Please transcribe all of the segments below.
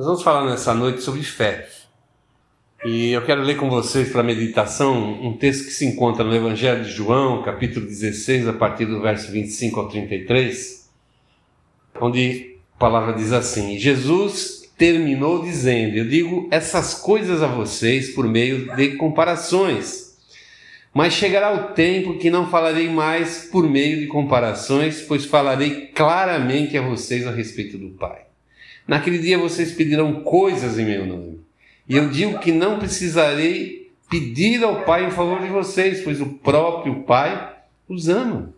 Nós vamos falar nessa noite sobre fé. E eu quero ler com vocês para meditação um texto que se encontra no Evangelho de João, capítulo 16, a partir do verso 25 ao 33, onde a palavra diz assim: Jesus terminou dizendo: Eu digo essas coisas a vocês por meio de comparações. Mas chegará o tempo que não falarei mais por meio de comparações, pois falarei claramente a vocês a respeito do Pai. Naquele dia vocês pedirão coisas em meu nome. E eu digo que não precisarei pedir ao Pai em favor de vocês, pois o próprio Pai os ama.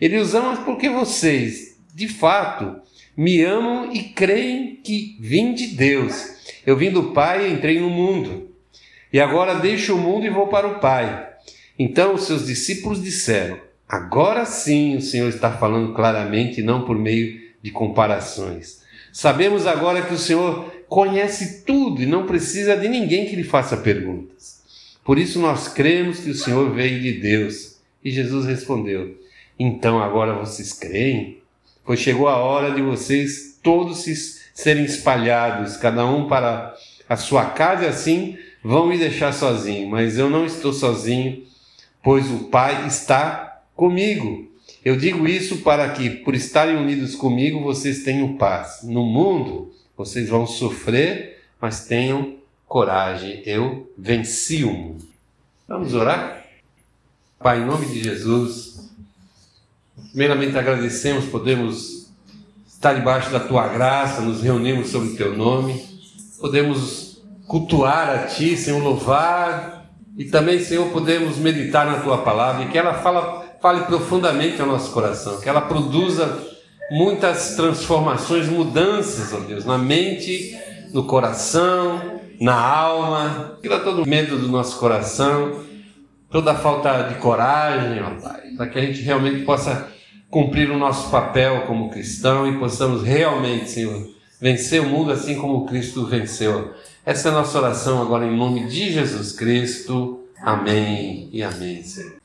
Ele os ama porque vocês, de fato, me amam e creem que vim de Deus. Eu vim do Pai e entrei no mundo. E agora deixo o mundo e vou para o Pai. Então os seus discípulos disseram: Agora sim o Senhor está falando claramente, não por meio de comparações. Sabemos agora que o Senhor conhece tudo e não precisa de ninguém que lhe faça perguntas. Por isso nós cremos que o Senhor veio de Deus. E Jesus respondeu: Então agora vocês creem? Pois chegou a hora de vocês todos se serem espalhados, cada um para a sua casa, e assim vão me deixar sozinho. Mas eu não estou sozinho, pois o Pai está comigo. Eu digo isso para que, por estarem unidos comigo, vocês tenham paz. No mundo, vocês vão sofrer, mas tenham coragem. Eu venci o mundo. Vamos orar? Pai, em nome de Jesus, primeiramente agradecemos, podemos estar debaixo da tua graça, nos reunimos sob o teu nome, podemos cultuar a ti, Senhor, louvar e também, Senhor, podemos meditar na tua palavra e que ela fala fale profundamente ao nosso coração, que ela produza muitas transformações, mudanças, ó Deus, na mente, no coração, na alma, tira todo o medo do nosso coração, toda a falta de coragem, ó Pai, para que a gente realmente possa cumprir o nosso papel como cristão e possamos realmente, Senhor, vencer o mundo assim como Cristo venceu. Essa é a nossa oração agora em nome de Jesus Cristo. Amém e amém, Senhor.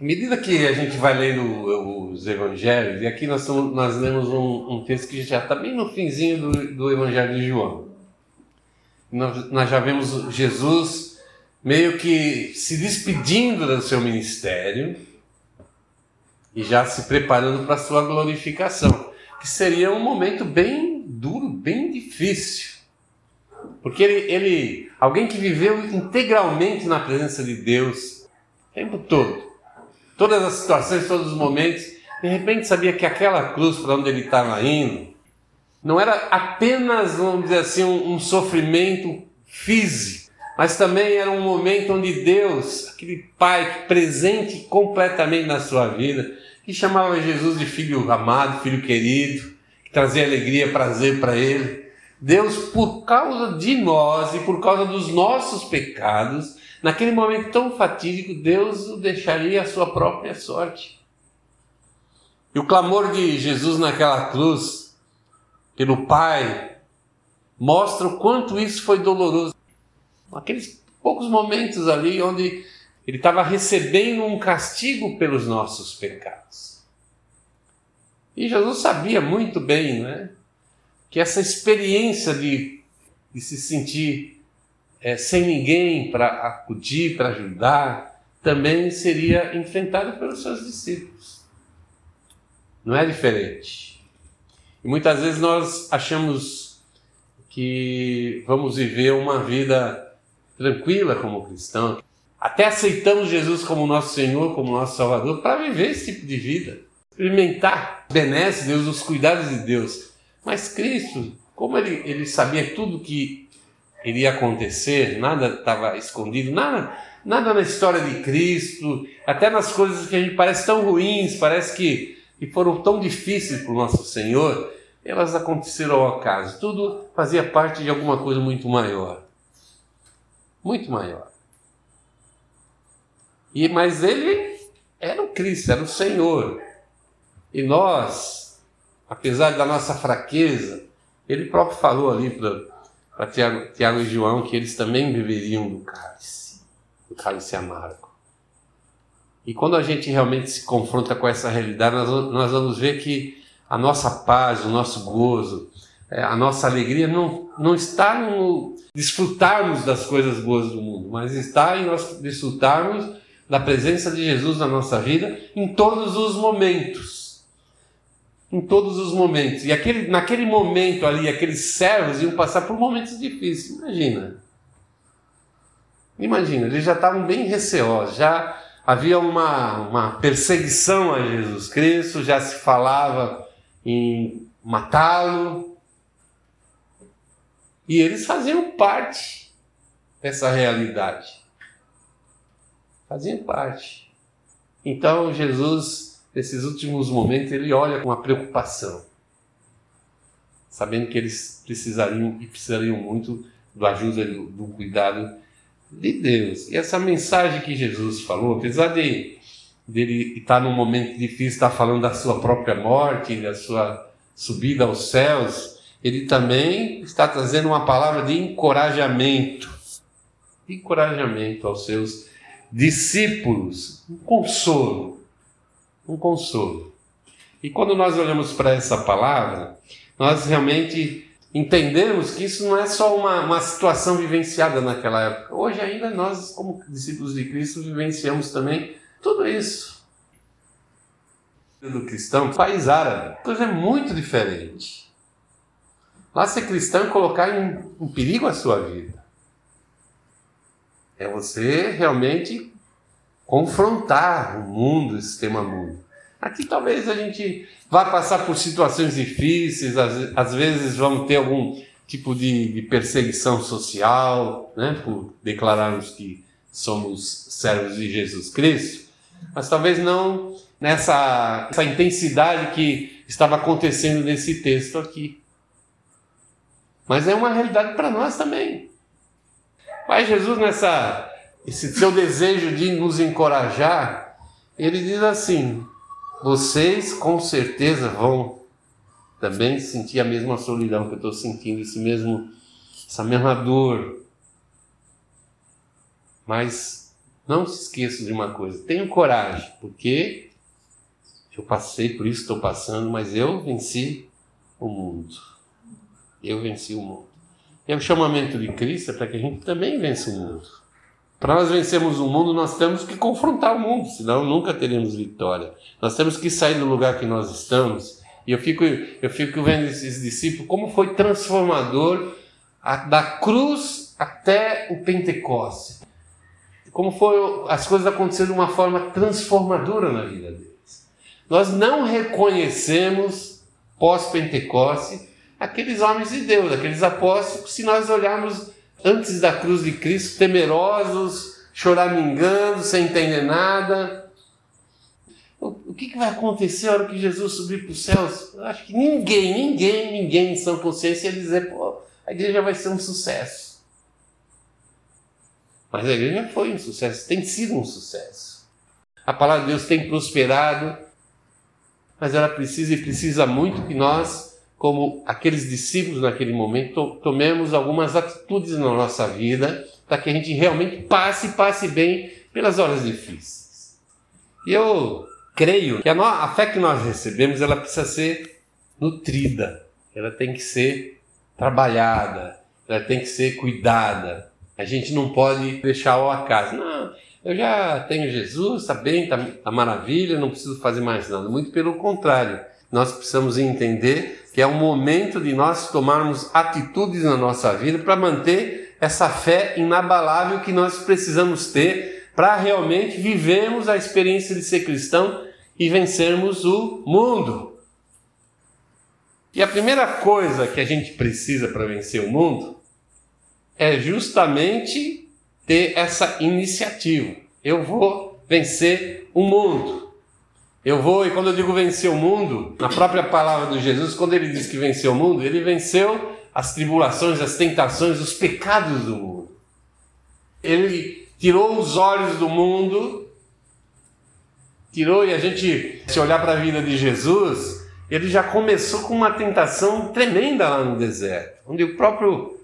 À medida que a gente vai lendo os evangelhos, e aqui nós, estamos, nós lemos um, um, texto que já está bem no finzinho do, do evangelho de João. Nós, nós já vemos Jesus meio que se despedindo do seu ministério e já se preparando para a sua glorificação, que seria um momento bem duro, bem difícil. Porque ele, ele alguém que viveu integralmente na presença de Deus o tempo todo, todas as situações, todos os momentos, de repente sabia que aquela cruz para onde ele estava indo não era apenas, vamos dizer assim, um, um sofrimento físico, mas também era um momento onde Deus, aquele Pai presente completamente na sua vida, que chamava Jesus de filho amado, filho querido, que trazia alegria, prazer para ele. Deus, por causa de nós e por causa dos nossos pecados, Naquele momento tão fatídico, Deus o deixaria à sua própria sorte. E o clamor de Jesus naquela cruz, pelo Pai, mostra o quanto isso foi doloroso. Aqueles poucos momentos ali onde ele estava recebendo um castigo pelos nossos pecados. E Jesus sabia muito bem, né, que essa experiência de, de se sentir é, sem ninguém para acudir, para ajudar, também seria enfrentado pelos seus discípulos. Não é diferente. E muitas vezes nós achamos que vamos viver uma vida tranquila como cristão. Até aceitamos Jesus como nosso Senhor, como nosso Salvador, para viver esse tipo de vida. Experimentar benesses de Deus, os cuidados de Deus. Mas Cristo, como ele, ele sabia tudo que iria acontecer, nada estava escondido, nada, nada na história de Cristo, até nas coisas que a gente parece tão ruins, parece que, que foram tão difíceis para o nosso Senhor, elas aconteceram ao acaso. Tudo fazia parte de alguma coisa muito maior. Muito maior. E mas ele era o Cristo, era o Senhor. E nós, apesar da nossa fraqueza, ele próprio falou ali para para Tiago, Tiago e João que eles também beberiam do cálice, do cálice amargo. E quando a gente realmente se confronta com essa realidade, nós, nós vamos ver que a nossa paz, o nosso gozo, é, a nossa alegria não, não está no desfrutarmos das coisas boas do mundo, mas está em nós desfrutarmos da presença de Jesus na nossa vida em todos os momentos. Em todos os momentos. E aquele, naquele momento ali, aqueles servos iam passar por momentos difíceis. Imagina. Imagina, eles já estavam bem receosos, já havia uma, uma perseguição a Jesus Cristo, já se falava em matá-lo. E eles faziam parte dessa realidade. Faziam parte. Então Jesus, nesses últimos momentos, ele olha com uma preocupação, sabendo que eles precisariam e precisariam muito da ajuda do, do cuidado de Deus. E essa mensagem que Jesus falou, apesar de dele estar num momento difícil, estar falando da sua própria morte, da sua subida aos céus, ele também está trazendo uma palavra de encorajamento, encorajamento aos seus discípulos, um consolo, um consolo. E quando nós olhamos para essa palavra, nós realmente entendemos que isso não é só uma, uma situação vivenciada naquela época. Hoje ainda nós, como discípulos de Cristo, vivenciamos também tudo isso. Do cristão, país árabe, coisa é muito diferente. Lá ser cristão é colocar em, em perigo a sua vida. É você realmente confrontar o mundo, o sistema mundo. Aqui talvez a gente vá passar por situações difíceis, às, às vezes vamos ter algum tipo de, de, perseguição social, né, por declararmos que somos servos de Jesus Cristo, mas talvez não nessa essa intensidade que estava acontecendo nesse texto aqui. Mas é uma realidade para nós também. Pai Jesus, nessa esse seu desejo de nos encorajar, ele diz assim: vocês com certeza vão também sentir a mesma solidão que eu estou sentindo, esse mesmo, essa mesma dor. Mas não se esqueçam de uma coisa: tenham coragem, porque eu passei por isso, estou passando, mas eu venci o mundo. Eu venci o mundo. E o chamamento de Cristo é para que a gente também vença o mundo. Para nós vencermos o mundo, nós temos que confrontar o mundo, senão nunca teremos vitória. Nós temos que sair do lugar que nós estamos. E eu fico, eu fico vendo esses discípulos, como foi transformador a, da cruz até o Pentecostes. Como foi as coisas acontecendo de uma forma transformadora na vida deles. Nós não reconhecemos, pós-Pentecoste, aqueles homens de Deus, aqueles apóstolos, se nós olharmos antes da cruz de Cristo, temerosos, choramingando, sem entender nada. O que, vai acontecer na hora que Jesus subir para os céus? Eu acho que ninguém, ninguém, ninguém em sã consciência ia dizer, pô, a igreja vai ser um sucesso. Mas a igreja foi um sucesso, tem sido um sucesso. A palavra de Deus tem prosperado, mas ela precisa e precisa muito que nós como aqueles discípulos naquele momento, tomemos algumas atitudes na nossa vida para que a gente realmente passe, passe bem pelas horas difíceis. E eu creio que a, a fé que nós recebemos, ela precisa ser nutrida, ela tem que ser trabalhada, ela tem que ser cuidada. A gente não pode deixar ao acaso. Não, eu já tenho Jesus, está bem, está tá maravilha, não preciso fazer mais nada. Muito pelo contrário nós precisamos entender que é o momento de nós tomarmos atitudes na nossa vida para manter essa fé inabalável que nós precisamos ter para realmente vivermos a experiência de ser cristão e vencermos o mundo. E a primeira coisa que a gente precisa para vencer o mundo é justamente ter essa iniciativa. Eu vou vencer o mundo. Eu vou, e quando eu digo vencer o mundo, na própria palavra de Jesus, quando ele diz que venceu o mundo, ele venceu as tribulações, as tentações, os pecados do mundo. Ele tirou os olhos do mundo, tirou, e a gente, se olhar para a vida de Jesus, ele já começou com uma tentação tremenda lá no deserto, onde o próprio,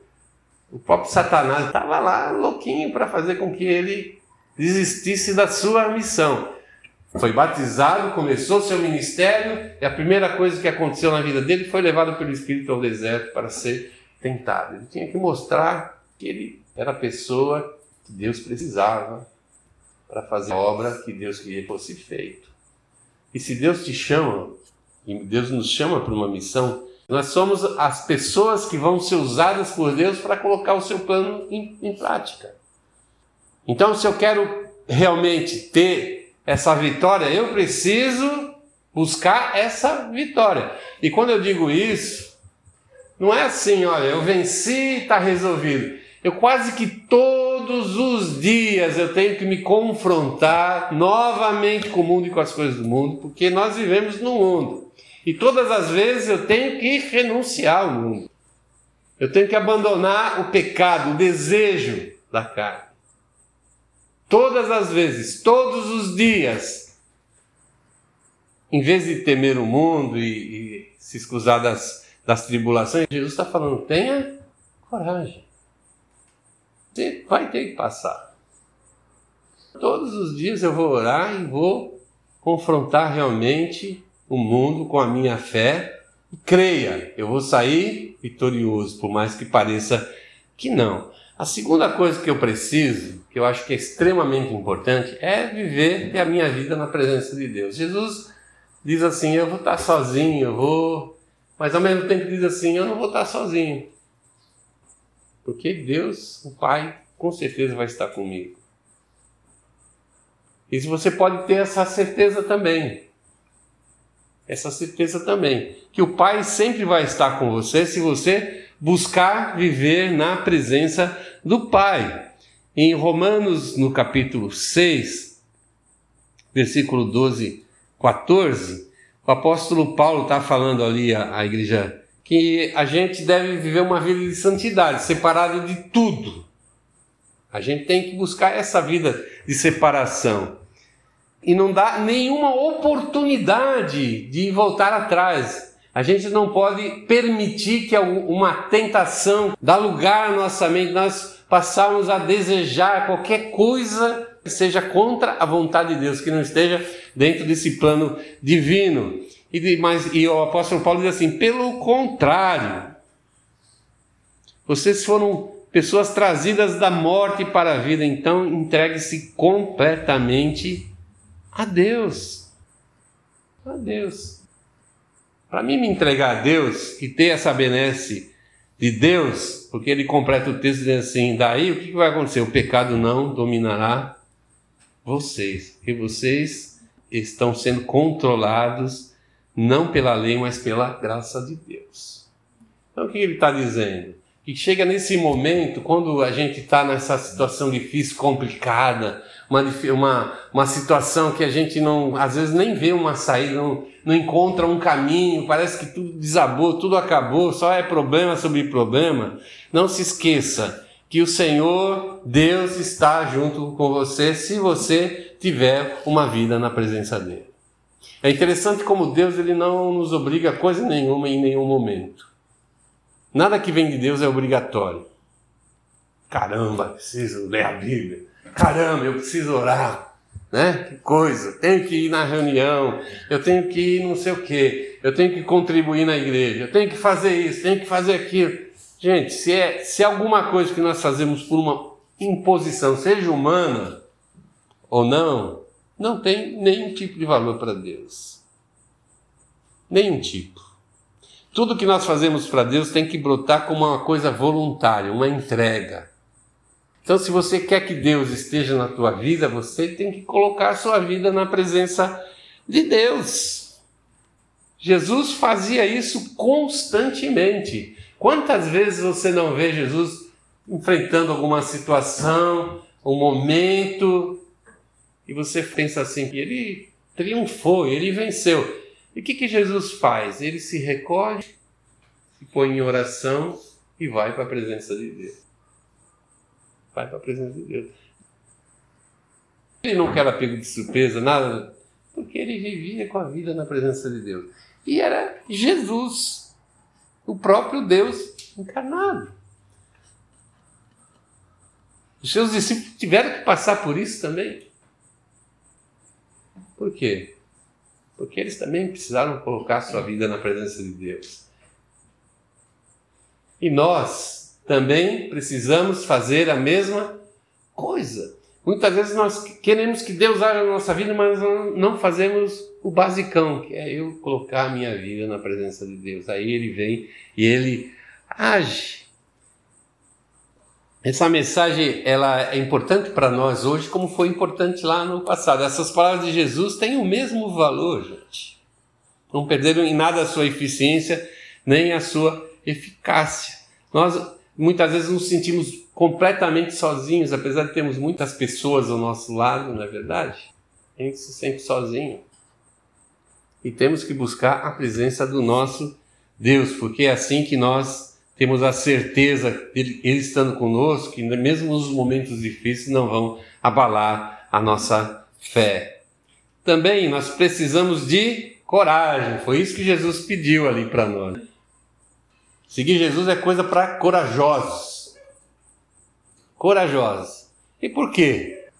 o próprio Satanás estava lá louquinho para fazer com que ele desistisse da sua missão. Foi batizado, começou seu ministério e a primeira coisa que aconteceu na vida dele foi levado pelo Espírito ao deserto para ser tentado. Ele tinha que mostrar que ele era a pessoa que Deus precisava para fazer a obra que Deus queria que fosse feita. E se Deus te chama, e Deus nos chama para uma missão, nós somos as pessoas que vão ser usadas por Deus para colocar o seu plano em, em prática. Então, se eu quero realmente ter essa vitória, eu preciso buscar essa vitória. E quando eu digo isso, não é assim, olha, eu venci está resolvido. Eu quase que todos os dias eu tenho que me confrontar novamente com o mundo e com as coisas do mundo, porque nós vivemos no mundo. E todas as vezes eu tenho que renunciar ao mundo. Eu tenho que abandonar o pecado, o desejo da carne. Todas as vezes, todos os dias. Em vez de temer o mundo e, e se escusar das, das tribulações, Jesus está falando: tenha coragem. Você vai ter que passar. Todos os dias eu vou orar e vou confrontar realmente o mundo com a minha fé. E creia, eu vou sair vitorioso, por mais que pareça que não. A segunda coisa que eu preciso, que eu acho que é extremamente importante, é viver a minha vida na presença de Deus. Jesus diz assim: Eu vou estar sozinho, eu vou. Mas ao mesmo tempo diz assim: Eu não vou estar sozinho. Porque Deus, o Pai, com certeza vai estar comigo. E se você pode ter essa certeza também. Essa certeza também. Que o Pai sempre vai estar com você se você buscar viver na presença do Pai. Em Romanos, no capítulo 6, versículo 12, 14, o apóstolo Paulo está falando ali à, à igreja que a gente deve viver uma vida de santidade, separado de tudo. A gente tem que buscar essa vida de separação. E não dá nenhuma oportunidade de voltar atrás. A gente não pode permitir que uma tentação dá lugar à nossa mente, nós passarmos a desejar qualquer coisa que seja contra a vontade de Deus, que não esteja dentro desse plano divino. E, mas, e o apóstolo Paulo diz assim: pelo contrário, vocês foram pessoas trazidas da morte para a vida, então entregue-se completamente a Deus. A Deus. Para mim me entregar a Deus e ter essa benesse de Deus, porque ele completa o texto dizendo assim: daí o que vai acontecer? O pecado não dominará vocês, porque vocês estão sendo controlados não pela lei, mas pela graça de Deus. Então o que ele está dizendo? Que chega nesse momento, quando a gente está nessa situação difícil, complicada, uma, uma, uma situação que a gente não, às vezes nem vê uma saída, não, não encontra um caminho, parece que tudo desabou, tudo acabou, só é problema sobre problema. Não se esqueça que o Senhor, Deus, está junto com você se você tiver uma vida na presença dele. É interessante como Deus ele não nos obriga a coisa nenhuma em nenhum momento. Nada que vem de Deus é obrigatório. Caramba, preciso ler a Bíblia. Caramba, eu preciso orar, né? Que coisa, tenho que ir na reunião, eu tenho que ir não sei o quê, eu tenho que contribuir na igreja, eu tenho que fazer isso, tenho que fazer aquilo. Gente, se é, se é alguma coisa que nós fazemos por uma imposição, seja humana ou não, não tem nenhum tipo de valor para Deus. Nenhum tipo. Tudo que nós fazemos para Deus tem que brotar como uma coisa voluntária, uma entrega. Então, se você quer que Deus esteja na tua vida, você tem que colocar a sua vida na presença de Deus. Jesus fazia isso constantemente. Quantas vezes você não vê Jesus enfrentando alguma situação, um momento, e você pensa assim, ele triunfou, ele venceu. E o que, que Jesus faz? Ele se recolhe, se põe em oração e vai para a presença de Deus vai para a presença de Deus. Ele não quer apego de surpresa, nada, porque ele vivia com a vida na presença de Deus. E era Jesus, o próprio Deus encarnado. Os seus discípulos tiveram que passar por isso também. Por quê? Porque eles também precisaram colocar sua vida na presença de Deus. E nós também precisamos fazer a mesma coisa. Muitas vezes nós queremos que Deus haja na nossa vida, mas não fazemos o basicão, que é eu colocar a minha vida na presença de Deus. Aí ele vem e ele age. Essa mensagem ela é importante para nós hoje, como foi importante lá no passado. Essas palavras de Jesus têm o mesmo valor, gente. Não perderam em nada a sua eficiência, nem a sua eficácia. Nós muitas vezes nos sentimos completamente sozinhos, apesar de termos muitas pessoas ao nosso lado, não é verdade? A gente se sente sozinho. E temos que buscar a presença do nosso Deus, porque é assim que nós temos a certeza dele Ele estando conosco, que mesmo nos momentos difíceis não vão abalar a nossa fé. Também nós precisamos de coragem, foi isso que Jesus pediu ali para nós. Seguir Jesus é coisa para corajosos corajosos. E por quê?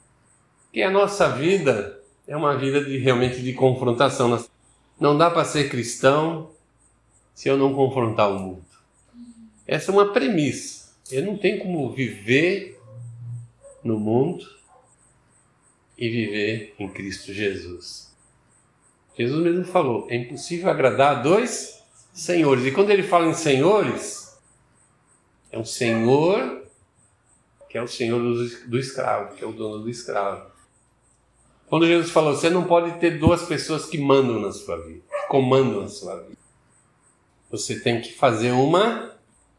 Porque a nossa vida é uma vida de, realmente de confrontação. Não dá para ser cristão se eu não confrontar o mundo. Essa é uma premissa. Eu não tenho como viver no mundo e viver em Cristo Jesus. Jesus mesmo falou: é impossível agradar a dois senhores. E quando ele fala em senhores, é um senhor que é o senhor do, do escravo, que é o dono do escravo. Quando Jesus falou, você não pode ter duas pessoas que mandam na sua vida, que comandam a sua vida. Você tem que fazer uma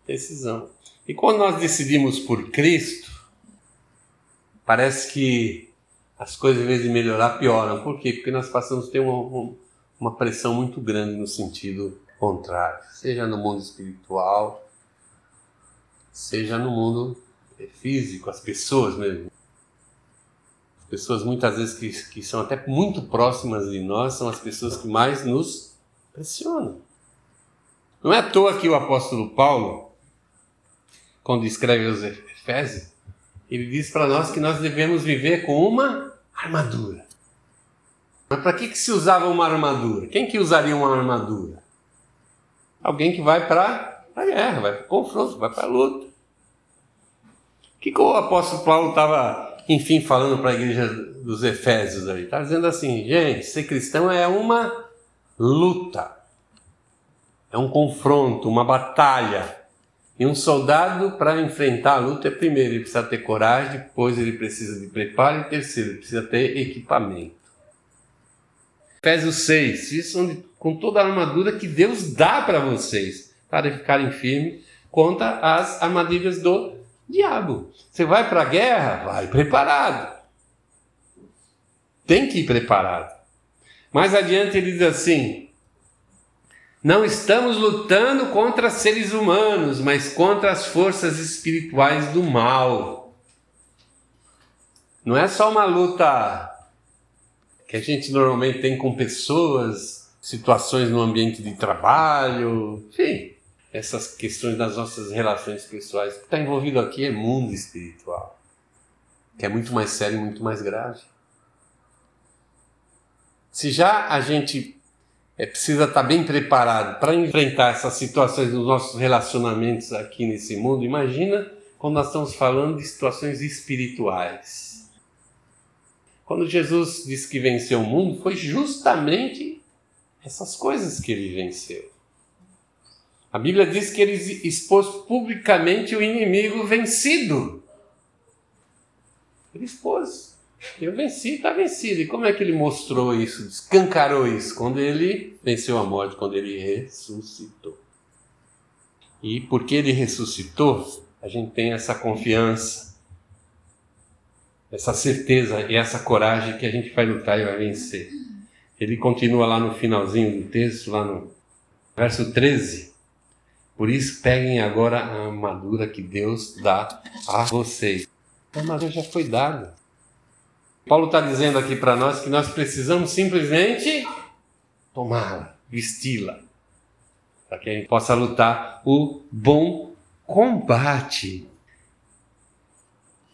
decisão. E quando nós decidimos por Cristo, parece que as coisas, em vez de melhorar, pioram. Por quê? Porque nós passamos a ter uma, uma pressão muito grande no sentido seja no mundo espiritual, seja no mundo físico, as pessoas mesmo. As pessoas muitas vezes que, que são até muito próximas de nós são as pessoas que mais nos pressionam. Não é à toa que o apóstolo Paulo, quando escreve os Efésios, ele diz para nós que nós devemos viver com uma armadura. Mas para que, que se usava uma armadura? Quem que usaria uma armadura? Alguém que vai para a guerra, vai para o confronto, vai para a luta que, que o apóstolo Paulo estava, enfim, falando para a igreja dos Efésios ali? Está dizendo assim, gente, ser cristão é uma luta, é um confronto, uma batalha. E um soldado, para enfrentar a luta, primeiro ele precisa ter coragem, depois ele precisa de preparo, e terceiro, ele precisa ter equipamento. Efésios 6, isso onde, com toda a armadura que Deus dá para vocês, para ficarem firmes contra as armadilhas do Diabo. Você vai para a guerra? Vai preparado. Tem que ir preparado. Mais adiante ele diz assim: Não estamos lutando contra seres humanos, mas contra as forças espirituais do mal. Não é só uma luta que a gente normalmente tem com pessoas, situações no ambiente de trabalho, enfim essas questões das nossas relações pessoais. O que está envolvido aqui é mundo espiritual, que é muito mais sério e muito mais grave. Se já a gente é, precisa estar tá bem preparado para enfrentar essas situações nos nossos relacionamentos aqui nesse mundo, imagina quando nós estamos falando de situações espirituais. Quando Jesus disse que venceu o mundo, foi justamente essas coisas que ele venceu. A Bíblia diz que ele expôs publicamente o inimigo vencido. Ele expôs. Eu venci, está vencido. E como é que ele mostrou isso, escancarou isso? Quando ele venceu a morte, quando ele ressuscitou. E porque ele ressuscitou, a gente tem essa confiança, essa certeza e essa coragem que a gente vai lutar e vai vencer. Ele continua lá no finalzinho do texto, lá no verso 13. Por isso, peguem agora a armadura que Deus dá a vocês. A armadura já foi dada. Paulo está dizendo aqui para nós que nós precisamos simplesmente tomá-la, vesti-la, para que a gente possa lutar o bom combate.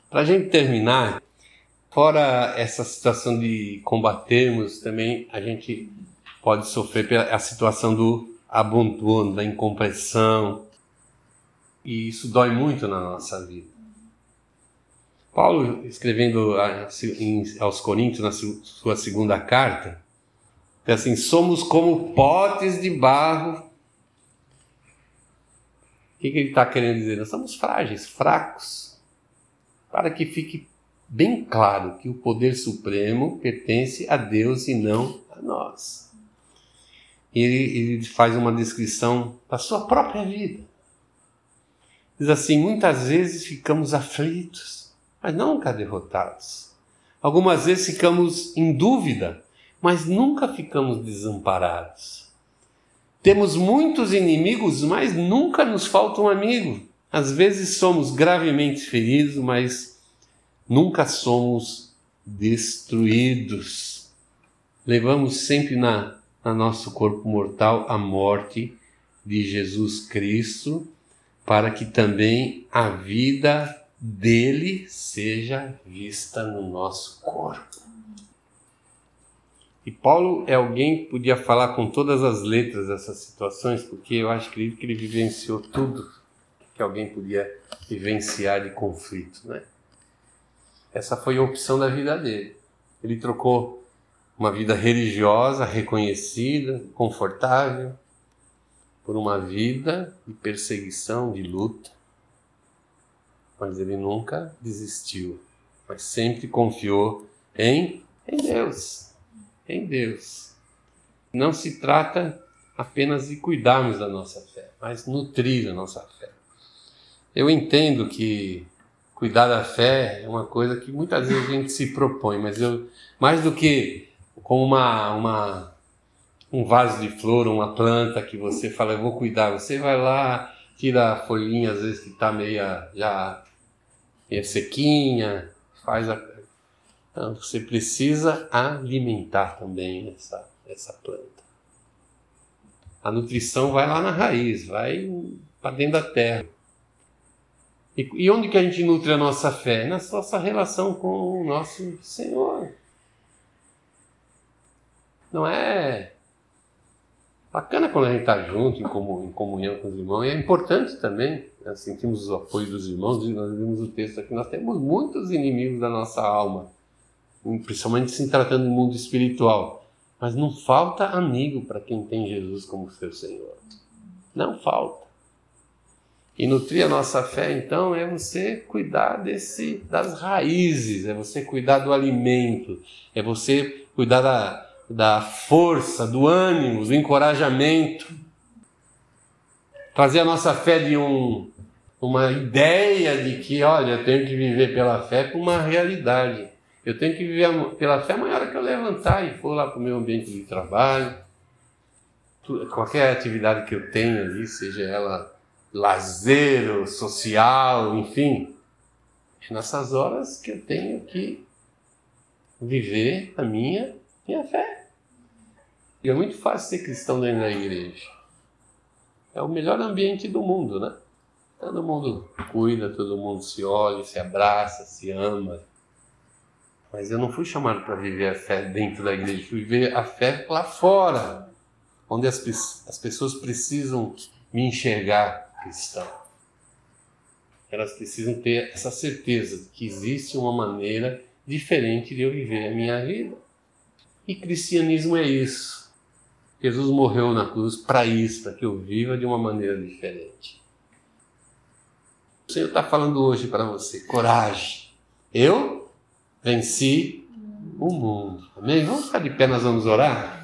Para a gente terminar, Fora essa situação de combatermos, também a gente pode sofrer pela a situação do abandono, da incompreensão. E isso dói muito na nossa vida. Paulo, escrevendo aos Coríntios, na sua segunda carta, diz assim: somos como potes de barro. O que, que ele está querendo dizer? Nós somos frágeis, fracos, para que fique bem claro que o poder supremo pertence a Deus e não a nós. Ele, ele faz uma descrição da sua própria vida. Diz assim: muitas vezes ficamos aflitos, mas nunca derrotados. Algumas vezes ficamos em dúvida, mas nunca ficamos desamparados. Temos muitos inimigos, mas nunca nos falta um amigo. Às vezes somos gravemente feridos, mas nunca somos destruídos. Levamos sempre na, na nosso corpo mortal a morte de Jesus Cristo, para que também a vida dele seja vista no nosso corpo. E Paulo é alguém que podia falar com todas as letras dessas situações, porque eu acho que ele vivenciou tudo que alguém podia vivenciar de conflito, né? Essa foi a opção da vida dele. Ele trocou uma vida religiosa, reconhecida, confortável, por uma vida de perseguição, de luta. Mas ele nunca desistiu, mas sempre confiou em, em Deus. Em Deus. Não se trata apenas de cuidarmos da nossa fé, mas nutrir a nossa fé. Eu entendo que cuidar da fé é uma coisa que muitas vezes a gente se propõe, mas eu mais do que como uma, uma um vaso de flor, uma planta que você fala, eu vou cuidar, você vai lá, tira a folhinha às vezes que está meia já meia sequinha, faz a então, você precisa alimentar também essa, essa planta. A nutrição vai lá na raiz, vai para dentro da terra. E, e onde que a gente nutre a nossa fé? Na nossa relação com o nosso Senhor. Não é bacana quando a gente está junto, em, comunhão com os irmãos, e é importante também, né? sentimos o apoio dos irmãos, e nós vimos o texto aqui, nós temos muitos inimigos da nossa alma, principalmente se tratando do mundo espiritual, mas não falta amigo para quem tem Jesus como seu Senhor. Não falta. E nutrir a nossa fé, então, é você cuidar desse, das raízes, é você cuidar do alimento, é você cuidar da, da força, do ânimo, do encorajamento. Fazer a nossa fé de um, uma ideia de que, olha, eu tenho que viver pela fé com uma realidade. Eu tenho que viver pela fé amanhã hora que eu levantar e for lá para o meu ambiente de trabalho. Qualquer atividade que eu tenha ali, seja ela lazer, social, enfim. É nessas horas que eu tenho que viver a minha, minha fé. E é muito fácil ser cristão dentro da igreja. É o melhor ambiente do mundo, né? Todo mundo cuida, todo mundo se olha, se abraça, se ama. Mas eu não fui chamado para viver a fé dentro da igreja, fui viver a fé lá fora, onde as, as pessoas precisam me enxergar cristão. Elas precisam ter essa certeza de que existe uma maneira diferente de eu viver a minha vida. E cristianismo é isso. Jesus morreu na cruz para isso, para que eu viva de uma maneira diferente. O Senhor está falando hoje para você: coragem. Eu venci o mundo. Amém? Vamos ficar de pé, nós vamos orar?